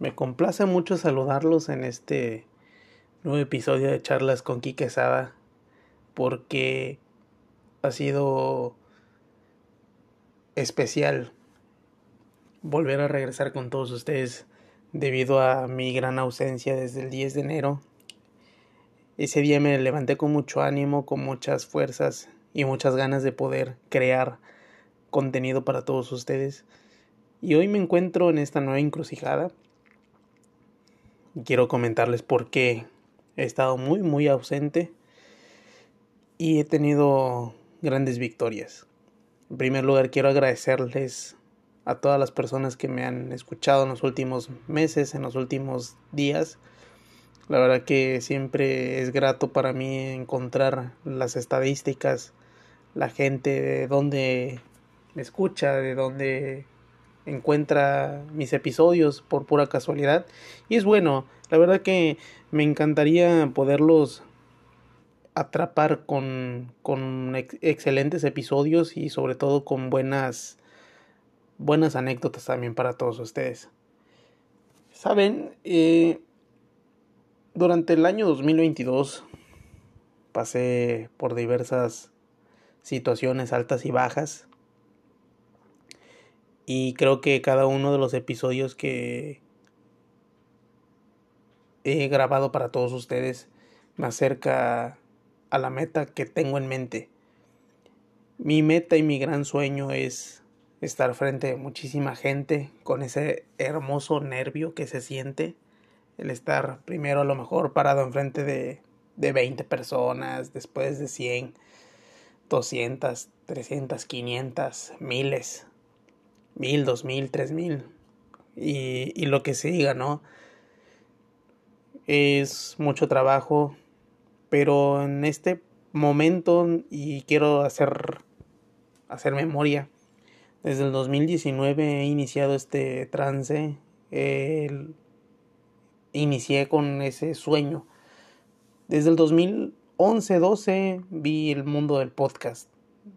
Me complace mucho saludarlos en este nuevo episodio de Charlas con Quique porque ha sido especial volver a regresar con todos ustedes debido a mi gran ausencia desde el 10 de enero. Ese día me levanté con mucho ánimo, con muchas fuerzas y muchas ganas de poder crear contenido para todos ustedes. Y hoy me encuentro en esta nueva encrucijada quiero comentarles por qué he estado muy muy ausente y he tenido grandes victorias. En primer lugar quiero agradecerles a todas las personas que me han escuchado en los últimos meses, en los últimos días. La verdad que siempre es grato para mí encontrar las estadísticas, la gente de dónde me escucha, de dónde encuentra mis episodios por pura casualidad. Y es bueno, la verdad que me encantaría poderlos atrapar con, con excelentes episodios y sobre todo con buenas, buenas anécdotas también para todos ustedes. Saben, eh, durante el año 2022 pasé por diversas situaciones altas y bajas y creo que cada uno de los episodios que he grabado para todos ustedes me acerca a la meta que tengo en mente. Mi meta y mi gran sueño es estar frente a muchísima gente con ese hermoso nervio que se siente. El estar primero a lo mejor parado enfrente de, de 20 personas, después de 100, 200, 300, 500, miles mil, dos mil, tres mil y, y lo que siga, ¿no? Es mucho trabajo, pero en este momento y quiero hacer hacer memoria. Desde el 2019 he iniciado este trance. inicié con ese sueño. Desde el 2011-12 vi el mundo del podcast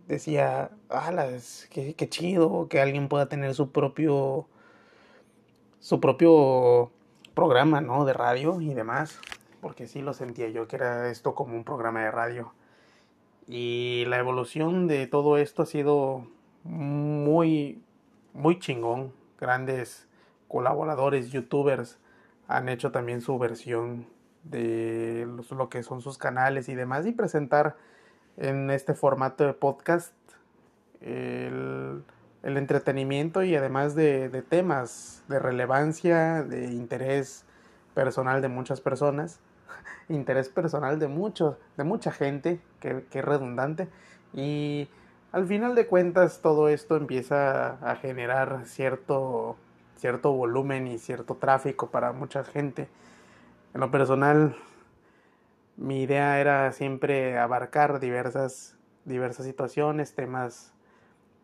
decía, alas, qué, qué chido que alguien pueda tener su propio, su propio programa, ¿no? De radio y demás, porque sí lo sentía yo que era esto como un programa de radio. Y la evolución de todo esto ha sido muy, muy chingón. Grandes colaboradores, youtubers han hecho también su versión de lo que son sus canales y demás y presentar en este formato de podcast el, entretenimiento y además de, temas de relevancia, de interés personal de muchas personas, interés personal de muchos, de mucha gente, que, que es redundante, y al final de cuentas todo esto empieza a generar cierto, cierto volumen y cierto tráfico para mucha gente. En lo personal, mi idea era siempre abarcar diversas, diversas situaciones, temas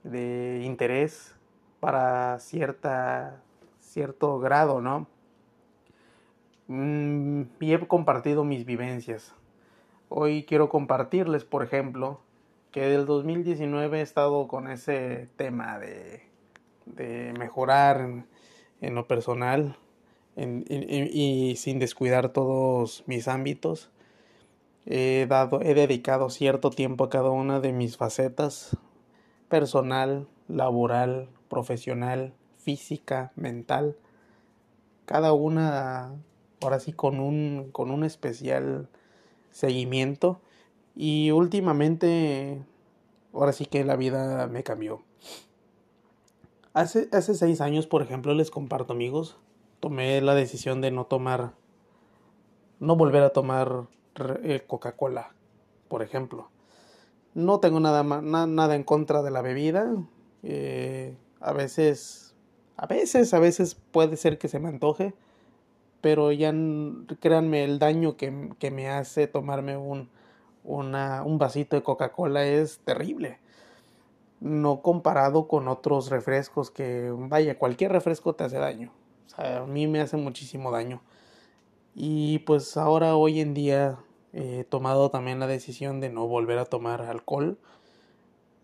de interés para cierta, cierto grado, ¿no? Mm, y he compartido mis vivencias. Hoy quiero compartirles, por ejemplo, que del 2019 he estado con ese tema de, de mejorar en, lo personal y sin descuidar todos mis ámbitos He dado, he dedicado cierto tiempo a cada una de mis facetas, personal, laboral, profesional, física, mental, cada una ahora sí con un, con un especial seguimiento y últimamente ahora sí que la vida me cambió. Hace, hace seis años, por ejemplo, les comparto amigos, tomé la decisión de no tomar, no volver a tomar Coca-Cola, por ejemplo. No tengo nada, nada en contra de la bebida. Eh, a veces, a veces, a veces puede ser que se me antoje. Pero ya créanme, el daño que, que me hace tomarme un, una, un vasito de Coca-Cola es terrible. No comparado con otros refrescos que, vaya, cualquier refresco te hace daño. A mí me hace muchísimo daño. Y pues ahora, hoy en día, He tomado también la decisión de no volver a tomar alcohol.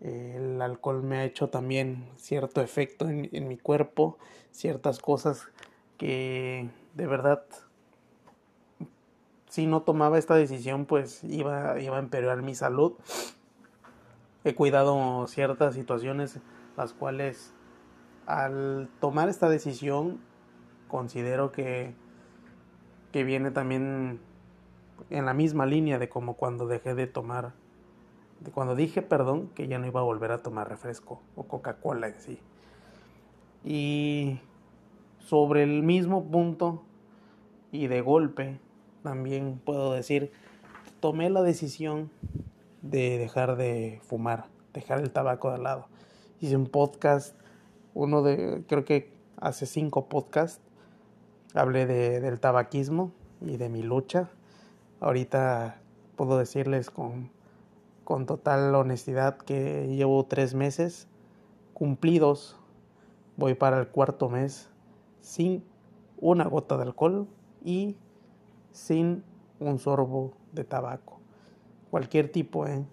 El alcohol me ha hecho también cierto efecto en, mi cuerpo, ciertas cosas que de verdad si no tomaba esta decisión pues iba, iba a empeorar mi salud. He cuidado ciertas situaciones las cuales al tomar esta decisión considero que, que viene también en la misma línea de como cuando dejé de tomar, de cuando dije, perdón, que ya no iba a volver a tomar refresco o Coca-Cola en sí. Y sobre el mismo punto y de golpe, también puedo decir, tomé la decisión de dejar de fumar, dejar el tabaco de lado. Hice un podcast, uno de, creo que hace cinco podcasts, hablé de, del tabaquismo y de mi lucha. Ahorita puedo decirles con, con total honestidad que llevo tres meses cumplidos, voy para el cuarto mes sin una gota de alcohol y sin un sorbo de tabaco. Cualquier tipo, ¿eh?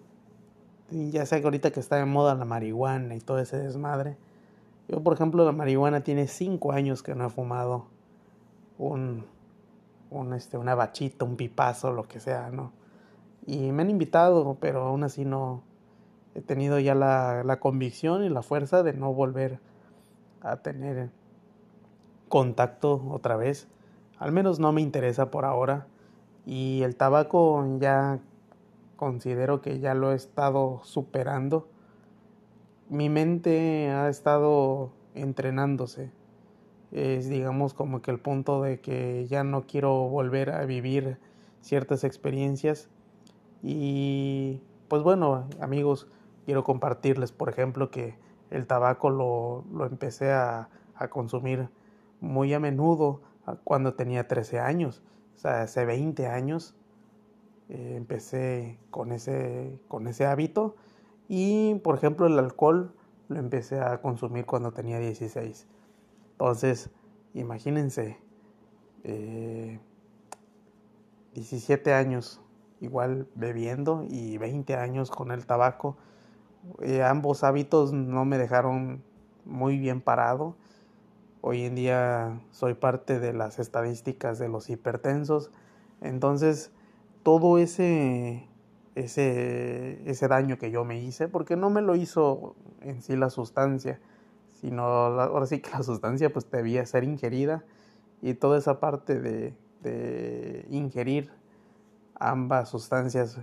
ya sé que ahorita que está de moda la marihuana y todo ese desmadre. Yo, por ejemplo, la marihuana tiene cinco años que no he fumado un, un este, una bachita, un pipazo, lo que sea, ¿no? Y me han invitado, pero aún así no he tenido ya la, la convicción y la fuerza de no volver a tener contacto otra vez. Al menos no me interesa por ahora. Y el tabaco ya considero que ya lo he estado superando. Mi mente ha estado entrenándose. Es digamos como que el punto de que ya no quiero volver a vivir ciertas experiencias. Y pues bueno, amigos, quiero compartirles, por ejemplo, que el tabaco lo, lo empecé a, a consumir muy a menudo cuando tenía 13 años. O sea, hace 20 años eh, empecé con ese, con ese hábito. Y, por ejemplo, el alcohol lo empecé a consumir cuando tenía 16. Entonces, imagínense, 17 eh, años igual bebiendo y 20 años con el tabaco. Eh, ambos hábitos no me dejaron muy bien parado Hoy en día soy parte de las estadísticas de los hipertensos. Entonces, todo ese, ese, ese daño que yo me hice, porque no me lo hizo en sí la sustancia, sino ahora sí que la sustancia pues debía ser ingerida y toda esa parte de, de ingerir ambas sustancias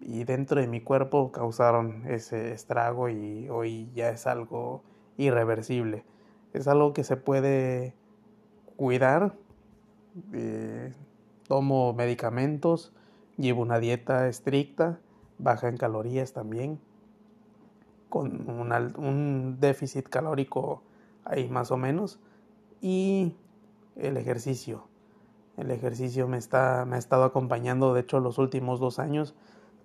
y dentro de mi cuerpo causaron ese estrago y hoy ya es algo irreversible es algo que se puede cuidar. Eh, tomo medicamentos, llevo una dieta estricta, baja en calorías también, con un déficit calórico ahí más o menos, y el ejercicio. El ejercicio me, está, me ha estado acompañando, de hecho, los últimos dos años.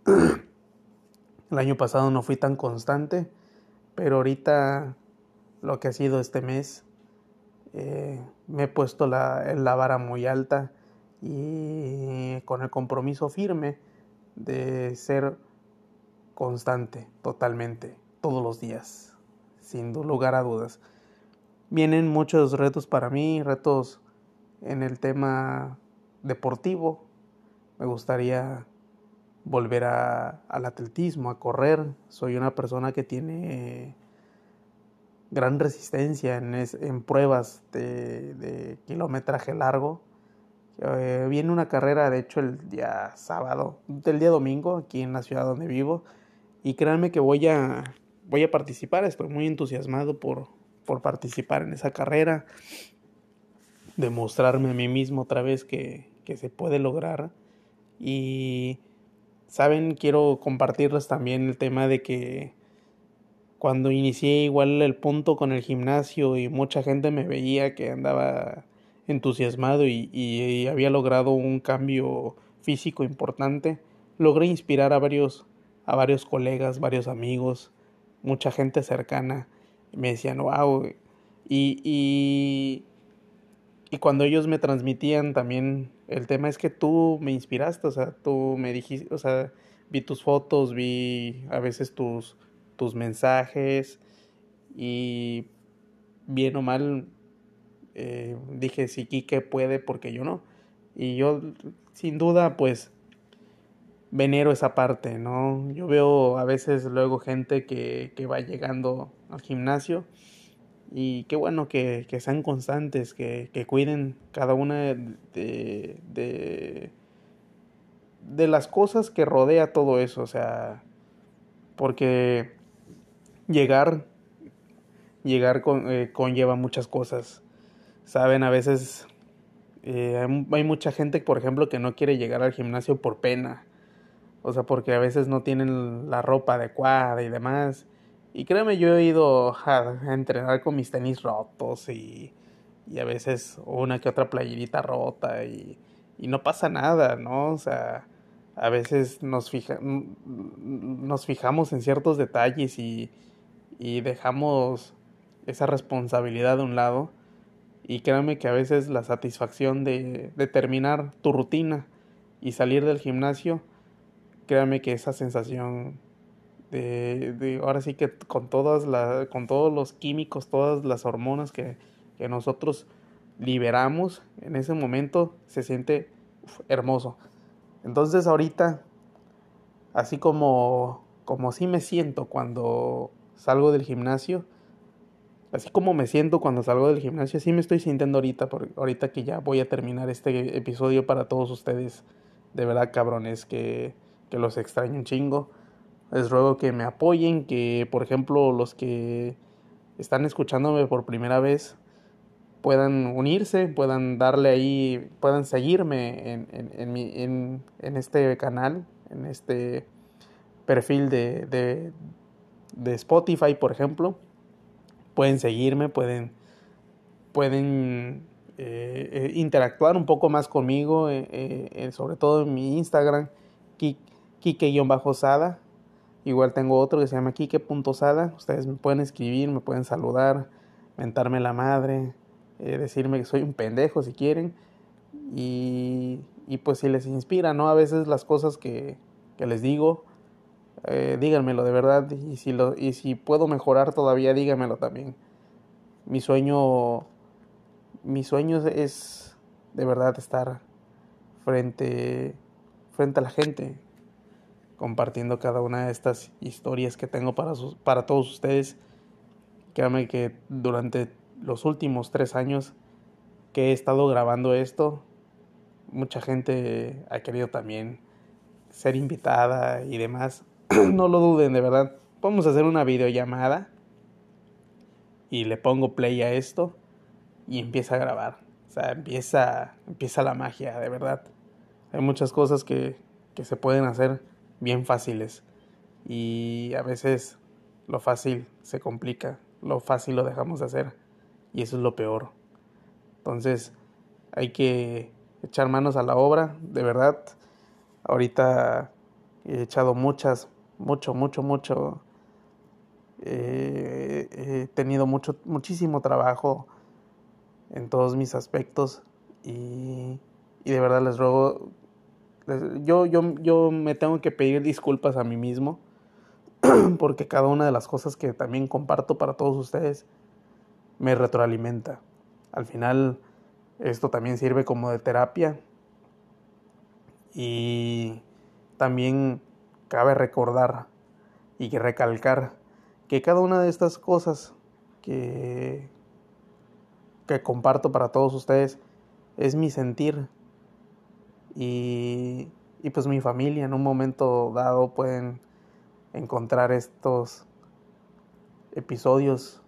el año pasado no fui tan constante, pero ahorita lo que ha sido este mes. Eh, me he puesto la, la vara muy alta y con el compromiso firme de ser constante totalmente todos los días, sin lugar a dudas. Vienen muchos retos para mí, retos en el tema deportivo. Me gustaría volver a, al atletismo, a correr. Soy una persona que tiene gran resistencia en, en pruebas de, kilometraje largo. Eh, viene una carrera, de hecho, el día sábado, el día domingo, aquí en la ciudad donde vivo. Y créanme que voy a, voy a participar, estoy muy entusiasmado por, por participar en esa carrera. Demostrarme a mí mismo otra vez que, que se puede lograr. Y, saben, quiero compartirles también el tema de que cuando inicié igual el punto con el gimnasio y mucha gente me veía que andaba entusiasmado y, había logrado un cambio físico importante, logré inspirar a varios, a varios colegas, varios amigos, mucha gente cercana. Me decían, wow. Y, y, y cuando ellos me transmitían también, el tema es que tú me inspiraste, o sea, tú me dijiste, o sea, vi tus fotos, vi a veces tus, tus mensajes y bien o mal eh, dije si Quique puede porque yo no. Y yo sin duda pues venero esa parte, ¿no? Yo veo a veces luego gente que, que va llegando al gimnasio y qué bueno que, que sean constantes, que, que, cuiden cada una de, de, de las cosas que rodea todo eso, o sea, porque llegar, llegar con, eh, conlleva muchas cosas, saben, a veces eh, hay mucha gente, por ejemplo, que no quiere llegar al gimnasio por pena, o sea, porque a veces no tienen la ropa adecuada y demás. Y créeme, yo he ido a, entrenar con mis tenis rotos y, y, a veces una que otra playerita rota y, y, no pasa nada, ¿no? O sea, a veces nos, fija, nos fijamos en ciertos detalles y, y dejamos esa responsabilidad de un lado. Y créeme que a veces la satisfacción de terminar tu rutina y salir del gimnasio créame que esa sensación de, de, ahora sí que con todas las, con todos los químicos, todas las hormonas que, que nosotros liberamos en ese momento se siente hermoso. Entonces ahorita, así como, como sí me siento cuando salgo del gimnasio, así como me siento cuando salgo del gimnasio, así me estoy sintiendo ahorita, por, ahorita que ya voy a terminar este episodio para todos ustedes. De verdad, cabrones, que que los extraño un chingo. Les ruego que me apoyen, que por ejemplo los que están escuchándome por primera vez puedan unirse, puedan darle ahí, puedan seguirme en, en, en, mi, en, en este canal, en este perfil de, de, de, Spotify, por ejemplo. Pueden seguirme, pueden, pueden eh, eh, interactuar un poco más conmigo, eh, sobre todo en mi Instagram, Kike-Sada. Igual tengo otro que se llama Kike.sada. Ustedes me pueden escribir, me pueden saludar, mentarme la madre, eh, decirme que soy un pendejo si quieren. Y, y, pues si les inspira, ¿no? A veces las cosas que, que les digo, eh, díganmelo de verdad. Y si, lo, y si puedo mejorar todavía, díganmelo también. Mi sueño, mi sueño es de verdad estar frente, frente a la gente, compartiendo cada una de estas historias que tengo para, para todos ustedes. Créanme que durante los últimos tres años que he estado grabando esto, mucha gente ha querido también ser invitada y demás. no lo duden, de verdad. Vamos a hacer una videollamada y le pongo play a esto y empieza a grabar. O sea, empieza, empieza la magia, de verdad. Hay muchas cosas que, que se pueden hacer bien fáciles y a veces lo fácil se complica, lo fácil lo dejamos de hacer y eso es lo peor. Entonces hay que echar manos a la obra, de verdad. Ahorita he echado muchas, mucho, mucho, mucho. He tenido mucho, muchísimo trabajo en todos mis aspectos y, y de verdad les ruego yo, yo, yo me tengo que pedir disculpas a mí mismo porque cada una de las cosas que también comparto para todos ustedes me retroalimenta. Al final esto también sirve como de terapia y también cabe recordar y recalcar que cada una de estas cosas que, que comparto para todos ustedes es mi sentir, y, y pues mi familia en un momento dado pueden encontrar estos episodios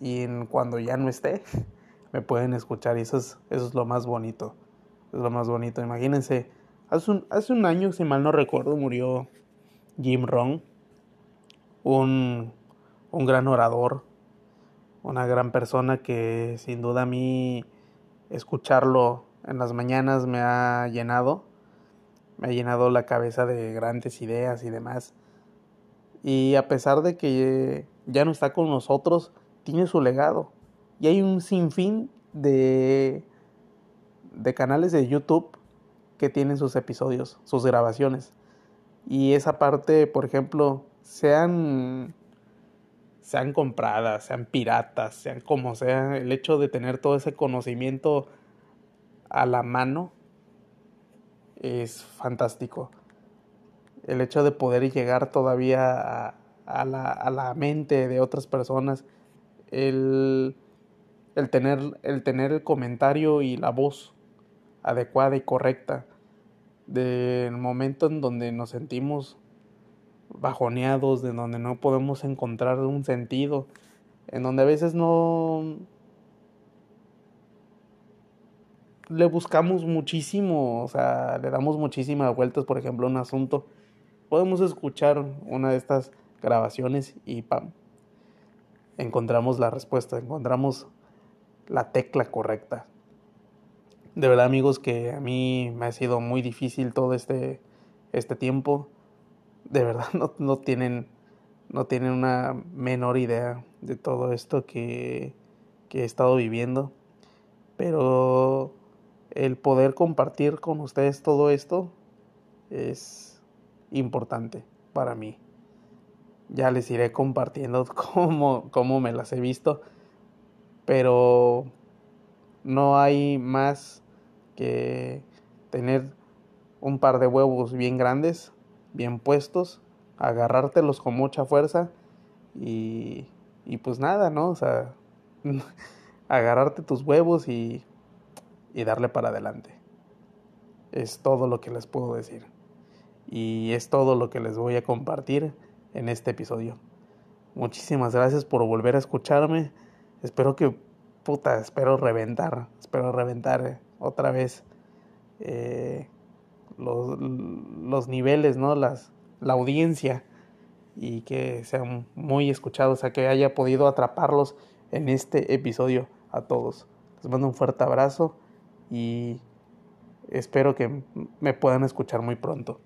y en, cuando ya no esté me pueden escuchar y eso es, eso es lo más bonito. Es lo más bonito. Imagínense, hace un, hace un año, si mal no recuerdo, murió Jim Rohn, un, un gran orador, una gran persona que sin duda a mí escucharlo en las mañanas me ha llenado, me ha llenado la cabeza de grandes ideas y demás. Y a pesar de que ya no está con nosotros, tiene su legado. Y hay un sinfín de, de canales de YouTube que tienen sus episodios, sus grabaciones. Y esa parte, por ejemplo, se han, sean compradas, sean piratas, sean como sea, el hecho de tener todo ese conocimiento a la mano es fantástico. El hecho de poder llegar todavía a, la, a la, mente de otras personas, el, el, tener, el tener el comentario y la voz adecuada y correcta del momento en donde nos sentimos bajoneados, de donde no podemos encontrar un sentido, en donde a veces no le buscamos muchísimo, o sea, le damos muchísimas vueltas, por ejemplo, un asunto. Podemos escuchar una de estas grabaciones y pam, encontramos la respuesta, encontramos la tecla correcta. De verdad, amigos, que a mí me ha sido muy difícil todo este, este tiempo de verdad no, no, tienen, no tienen una menor idea de todo esto que, que he estado viviendo. Pero el poder compartir con ustedes todo esto es importante para mí. Ya les iré compartiendo cómo, cómo me las he visto. Pero no hay más que tener un par de huevos bien grandes bien puestos, agarrártelos con mucha fuerza y, y pues nada, ¿no? O sea, agarrarte tus huevos y, y darle para adelante. Es todo lo que les puedo decir. Y es todo lo que les voy a compartir en este episodio. Muchísimas gracias por volver a escucharme. Espero que, puta, espero reventar, espero reventar otra vez. Eh, los, los niveles, ¿no? Las, la audiencia y que sean muy escuchados, sea, que haya podido atraparlos en este episodio a todos. Les mando un fuerte abrazo y espero que me puedan escuchar muy pronto.